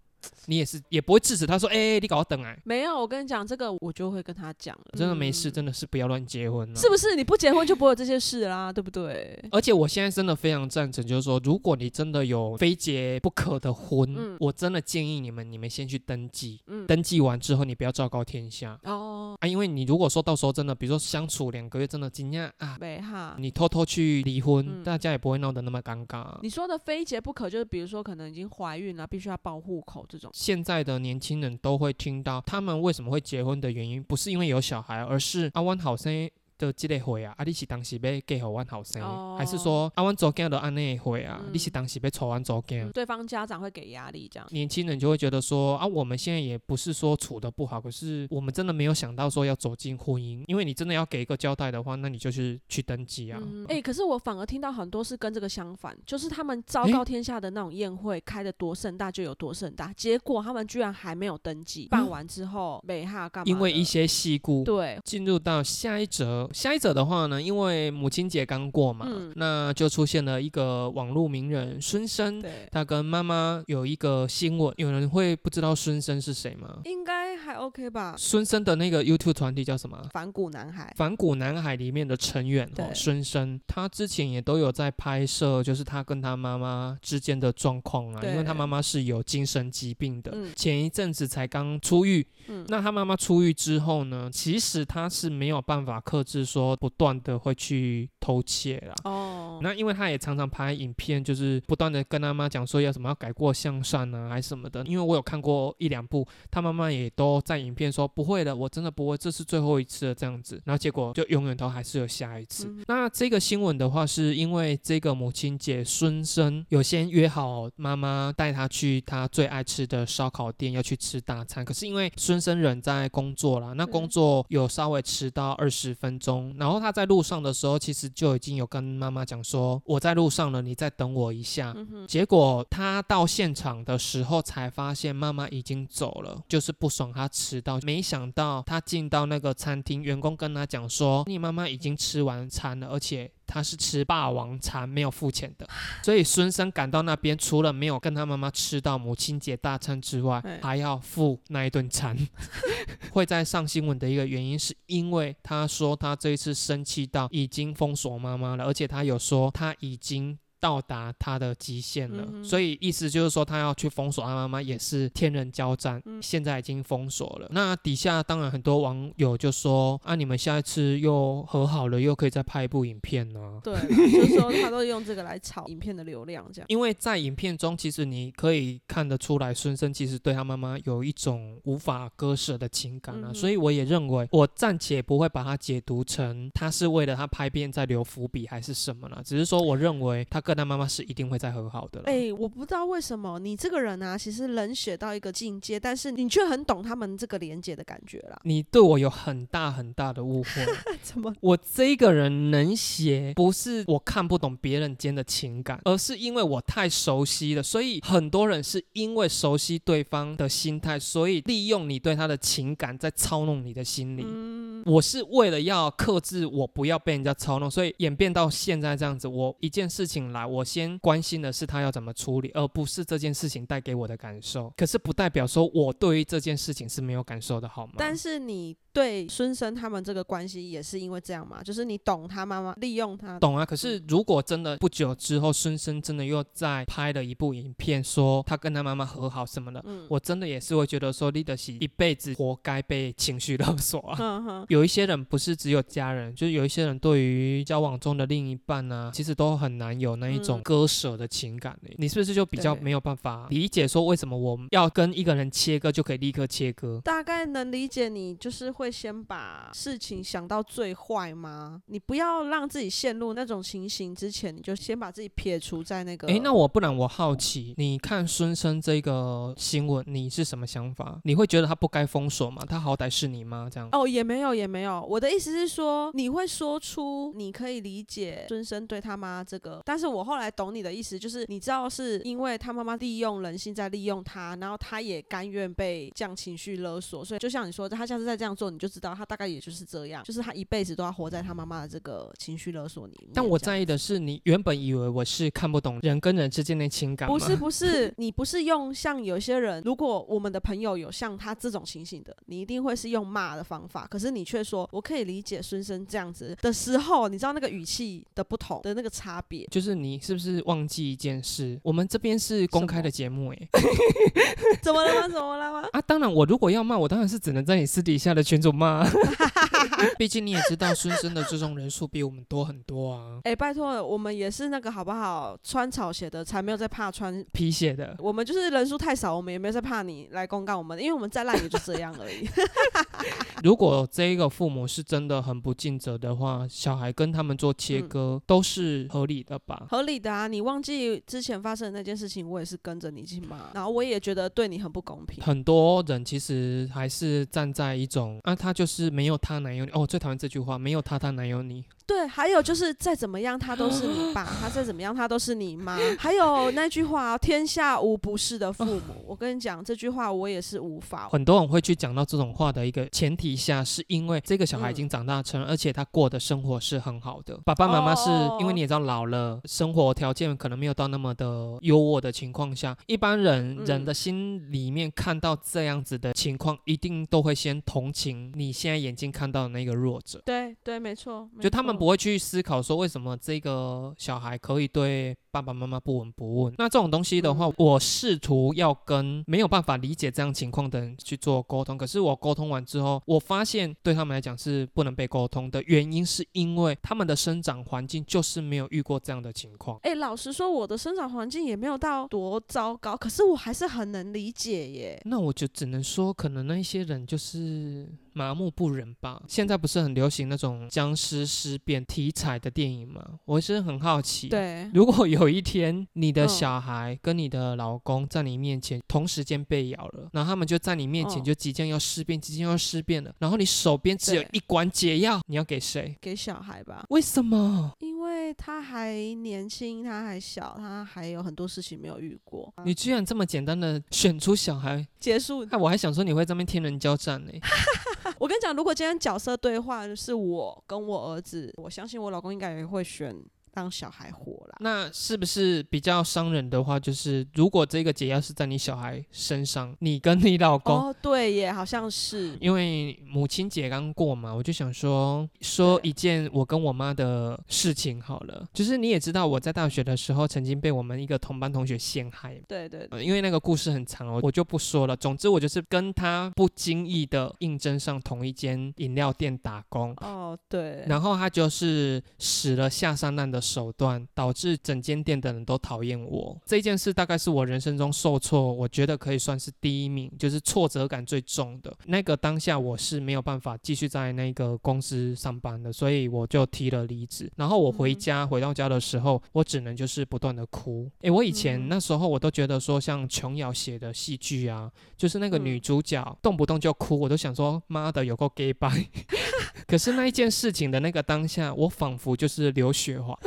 你也是也不会制止他说：“哎、你搞我等哎。没有，我跟你讲，这个我就会跟他讲了。真的没事，嗯真的是不要乱结婚了。是不是？你不结婚就不会有这些事啦，对不对？而且我现在真的非常赞成，就是说，如果你真的有非结不可的婚，嗯我真的建议你们，你们先去登记。嗯，登记完之后，你不要昭告天下哦，啊，因为你如果说到时候真的，比如说相处两个月，真的惊讶啊，没哈。你偷偷去离婚，嗯大家也不会闹得那么尴尬。你说的非结不可，就是比如说可能已经怀孕了，必须要报户口这种。现在的年轻人都会听到，他们为什么会结婚的原因，不是因为有小孩，而是阿湾好声音的这个会啊，啊你是当时要嫁给阮后生，哦还是说阿湾做囝都安内会啊，嗯你是当时要娶阮做囝？嗯对方家长会给压力，这样。年轻人就会觉得说啊，我们现在也不是说处的不好，可是我们真的没有想到说要走进婚姻，因为你真的要给一个交代的话，那你就是去登记啊。嗯，哎、可是我反而听到很多是跟这个相反，就是他们昭告天下的那种宴会开的多盛大就有多盛大，结果他们居然还没有登记，办完之后没哈干嘛？因为一些细故，对，进入到下一则，下一则的话呢，因为母亲节刚过嘛，嗯。那就出现了一个网络名人孙生，对，他跟妈妈有一个新闻，有人会不知道孙生是谁吗？应该还 OK 吧？孙生的那个 YouTube 团体叫什么？反骨男孩，反骨男孩里面的成员哦，孙生，他之前也都有在拍摄，就是他跟他妈妈之间的状况啊，因为他妈妈是有精神疾病的，嗯。前一阵子才刚出狱，嗯，那他妈妈出狱之后呢，其实他是没有办法克制说不断的会去偷窃啦。哦，那因为他也常常拍影片，就是不断的跟他妈讲说要什么要改过向善啊，还是什么的。因为我有看过一两部，他妈妈也都在影片说不会的，我真的不会，这是最后一次了这样子。然后结果就永远都还是有下一次。嗯那这个新闻的话，是因为这个母亲节，孙生有先约好妈妈带他去他最爱吃的烧烤店要去吃大餐，可是因为孙生人在工作啦，那工嗯作有稍微迟到二十分钟，然后他在路上的时候，其实就已经有跟妈妈讲说我在路上了，你再等我一下。嗯，结果他到现场的时候才发现妈妈已经走了，就是不爽他迟到。没想到他进到那个餐厅，员工跟他讲说，你妈妈已经吃完餐了，而且他是吃霸王餐没有付钱的，所以孙生赶到那边，除了没有跟他妈妈吃到母亲节大餐之外哎，还要付那一顿餐。会在上新闻的一个原因，是因为他说他这一次生气到已经封锁妈妈了，而且他有说他已经。到达他的极限了，嗯所以意思就是说，他要去封锁他妈妈也是天人交战，嗯。现在已经封锁了。那底下当然很多网友就说啊，你们下一次又和好了，又可以再拍一部影片呢、对，就是说他都用这个来炒影片的流量，这样。因为在影片中，其实你可以看得出来，孙生其实对他妈妈有一种无法割舍的情感啊，嗯所以我也认为，我暂且不会把它解读成他是为了他拍片在留伏笔还是什么了，只是说我认为他跟他妈妈是一定会再和好的了。哎、我不知道为什么你这个人啊，其实冷血到一个境界，但是你却很懂他们这个连接的感觉啦。你对我有很大很大的误会。怎么？我这个人冷血，不是我看不懂别人间的情感，而是因为我太熟悉了。所以很多人是因为熟悉对方的心态，所以利用你对他的情感在操弄你的心理。嗯，我是为了要克制我不要被人家操弄，所以演变到现在这样子。我一件事情我先关心的是他要怎么处理，而不是这件事情带给我的感受。可是不代表说我对于这件事情是没有感受的，好吗？但是你对孙生他们这个关系也是因为这样嘛，就是你懂他妈妈，利用他。懂啊，可是如果真的不久之后，孙生真的又在拍了一部影片，说他跟他妈妈和好什么的，嗯，我真的也是会觉得说，李德喜一辈子活该被情绪勒索啊。有一些人不是只有家人，就是有一些人对于交往中的另一半呢、其实都很难有那一种嗯割舍的情感、欸你是不是就比较对没有办法理解说，为什么我们要跟一个人切割就可以立刻切割？大概能理解你，就是会先把事情想到最坏吗？你不要让自己陷入那种情形之前，你就先把自己撇除在那个。诶，那我不然我好奇，你看孙生这个新闻，你是什么想法？你会觉得他不该封锁吗？他好歹是你妈这样。哦，也没有，也没有。我的意思是说，你会说出你可以理解孙生对他妈这个，但是我后来懂你的意思，就是你知道是因为他妈妈利用人性在利用他，然后他也甘愿被这样情绪勒索，所以就像你说的，他下次再这样做，你就知道他大概也就是这样，就是他一辈子都要活在他妈妈的这个情绪勒索里面。但我在意的是，你原本以为我是看不懂人跟人之间的情感？不是不是，你不是用像有些人，如果我们的朋友有像他这种情形的，你一定会是用骂的方法，可是你却说我可以理解孙生这样子的时候，你知道那个语气的不同的那个差别。就是你是不是忘记一件事？我们这边是公开的节目、哎。怎么了吗？怎么了吗？啊，当然，我如果要骂，我当然是只能在你私底下的群主骂。毕竟你也知道，孙生的这种人数比我们多很多啊，哎、拜托了，我们也是那个好不好？穿草鞋的才没有在怕穿。皮鞋的。我们就是人数太少，我们也没有在怕你来公告我们，因为我们再烂也就这样而已。如果这一个父母是真的很不尽责的话，小孩跟他们做切嗯割、都是合理的吧？合理的啊，你忘记之前发生的那件事情，我也是跟着你去骂，然后我也觉得对你很不公平。很多人其实还是站在一种啊，他就是没有他哪有你哦，最讨厌这句话，没有他他哪有你。对，还有就是再怎么样，他都是你爸；他再怎么样，他都是你妈。还有那句话“天下无不是的父母”，我跟你讲，这句话我也是无法。很多人会去讲到这种话的一个前提下，是因为这个小孩已嗯经长大成人，而且他过的生活是很好的。爸爸妈妈是哦因为你也知道老了，生活条件可能没有到那么的优渥的情况下，一般人、嗯人的心里面看到这样子的情况，一定都会先同情你现在眼睛看到的那个弱者。对对，没错，没就他们错不会去思考说为什么这个小孩可以对爸爸妈妈不闻不问。那这种东西的话，嗯我试图要跟没有办法理解这样情况的人去做沟通。可是我沟通完之后，我发现对他们来讲是不能被沟通的原因，是因为他们的生长环境就是没有遇过这样的情况。哎、老实说，我的生长环境也没有到多糟糕，可是我还是很能理解耶。那我就只能说，可能那些人就是麻木不仁吧。现在不是很流行那种僵尸尸变题材的电影吗？我是很好奇，对，如果有一天你的嗯小孩跟你的老公在你面前同时间被咬了，然后他们就在你面前嗯就即将要尸变，即将要尸变了，然后你手边只有一管解药，你要给谁？给小孩吧，为什么？因为他还年轻，他还小，他还有很多事情没有遇过。你居然这么简单的选出小孩，结束那我还想说你会这边天人交战呢、我跟你讲，如果今天角色对话是我跟我儿子，我相信我老公应该也会选。当小孩活了，那是不是比较伤人的话？就是如果这个解药是在你小孩身上，你跟你老公哦，对耶，好像是因为母亲节刚过嘛，我就想说说一件我跟我妈的事情好了。就是你也知道，我在大学的时候曾经被我们一个同班同学陷害，对对，因为那个故事很长哦，我就不说了。总之，我就是跟他不经意的应征上同一间饮料店打工哦，对，然后他就是使了下三滥的。手段导致整间店的人都讨厌我，这件事大概是我人生中受挫，我觉得可以算是第一名，就是挫折感最重的那个当下，我是没有办法继续在那个公司上班的，所以我就提了离职。然后我回家回到家的时候，我只能就是不断的哭。诶，我以前那时候我都觉得说，像琼瑶写的戏剧啊，就是那个女主角动不动就哭，我都想说妈的有够 gay 白。可是那一件事情的那个当下，我仿佛就是刘雪华。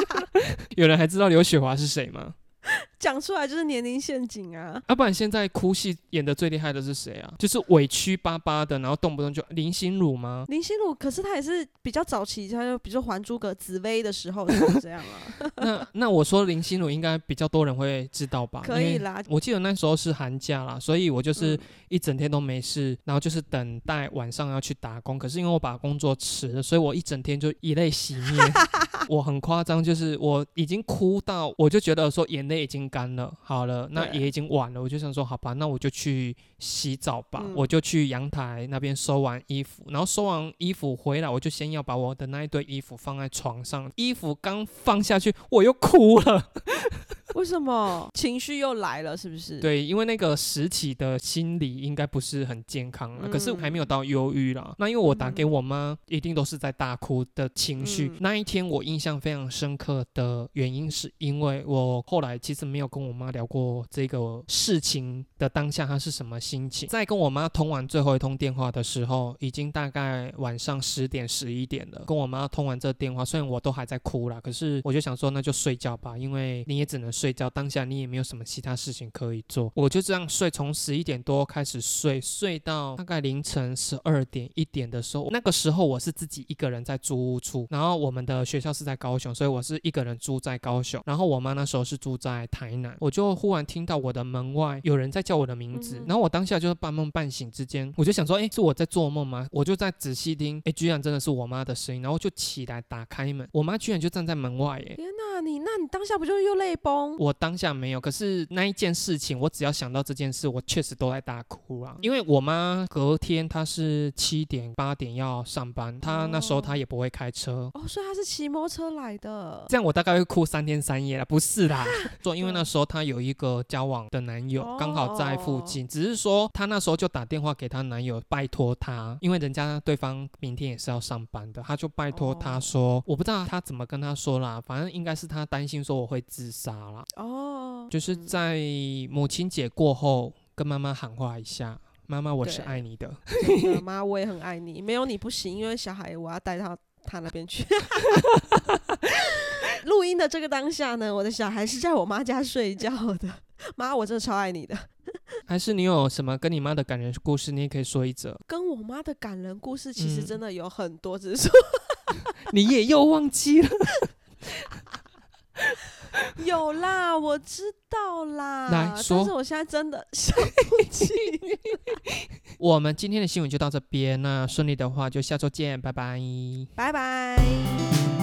有人还知道刘雪华是谁吗？讲出来就是年龄陷阱啊！要不然现在哭戏演的最厉害的是谁啊？就是委屈巴巴的，然后动不动就林心如吗？林心如，可是她也是比较早期，她就比如说《还珠格紫薇》的时候是这样啊。那那我说林心如应该比较多人会知道吧？可以啦，我记得那时候是寒假啦，所以我就是一整天都没事，然后就是等待晚上要去打工。可是因为我把工作辞了，所以我一整天就以泪洗面。我很夸张，就是我已经哭到，我就觉得说眼泪已经干了。好了，那也已经晚了，我就想说，好吧，那我就去洗澡吧。我就去阳台那边收完衣服，然后收完衣服回来，我就先要把我的那一堆衣服放在床上。衣服刚放下去，我又哭了。为什么情绪又来了？是不是？对，因为那个实体的心理应该不是很健康了，可是还没有到忧郁了。那因为我打给我妈，一定都是在大哭的情绪。那一天我印象非常深刻的原因，是因为我后来其实没有跟我妈聊过这个事情的当下她是什么心情。在跟我妈通完最后一通电话的时候，已经大概晚上十点十一点了。跟我妈通完这电话，虽然我都还在哭了，可是我就想说那就睡觉吧，因为你也只能睡。睡觉当下你也没有什么其他事情可以做，我就这样睡，从十一点多开始睡，睡到大概凌晨十二点一点的时候，那个时候我是自己一个人在租屋处，然后我们的学校是在高雄，所以我是一个人住在高雄，然后我妈那时候是住在台南，我就忽然听到我的门外有人在叫我的名字，然后我当下就是半梦半醒之间，我就想说，哎，是我在做梦吗？我就在仔细听，哎，居然真的是我妈的声音，然后就起来打开门，我妈居然就站在门外，哎，天哪，你那你当下不就又泪崩？我当下没有，可是那一件事情，我只要想到这件事，我确实都在大哭啊。因为我妈隔天她是七点八点要上班，她那时候她也不会开车哦，所以她是骑摩托车来的。这样我大概会哭三天三夜了，不是啦，说因为那时候她有一个交往的男友，刚好在附近，只是说她那时候就打电话给她男友，拜托他，因为人家对方明天也是要上班的，她就拜托他说，我不知道他怎么跟他说啦，反正应该是她担心说我会自杀了。哦。就是在母亲节过后，跟妈妈喊话一下：“妈妈，我是爱你的。”妈妈，我也很爱你，没有你不行，因为小孩我要带到他那边去。录音的这个当下呢，我的小孩是在我妈家睡觉的。妈，我真的超爱你的。还是你有什么跟你妈的感人故事，你也可以说一则。跟我妈的感人故事其实真的有很多，只是说 你也又忘记了。有啦，我知道啦。来说，但是我现在真的想不起。我们今天的新闻就到这边，那顺利的话就下周见，拜拜，拜拜。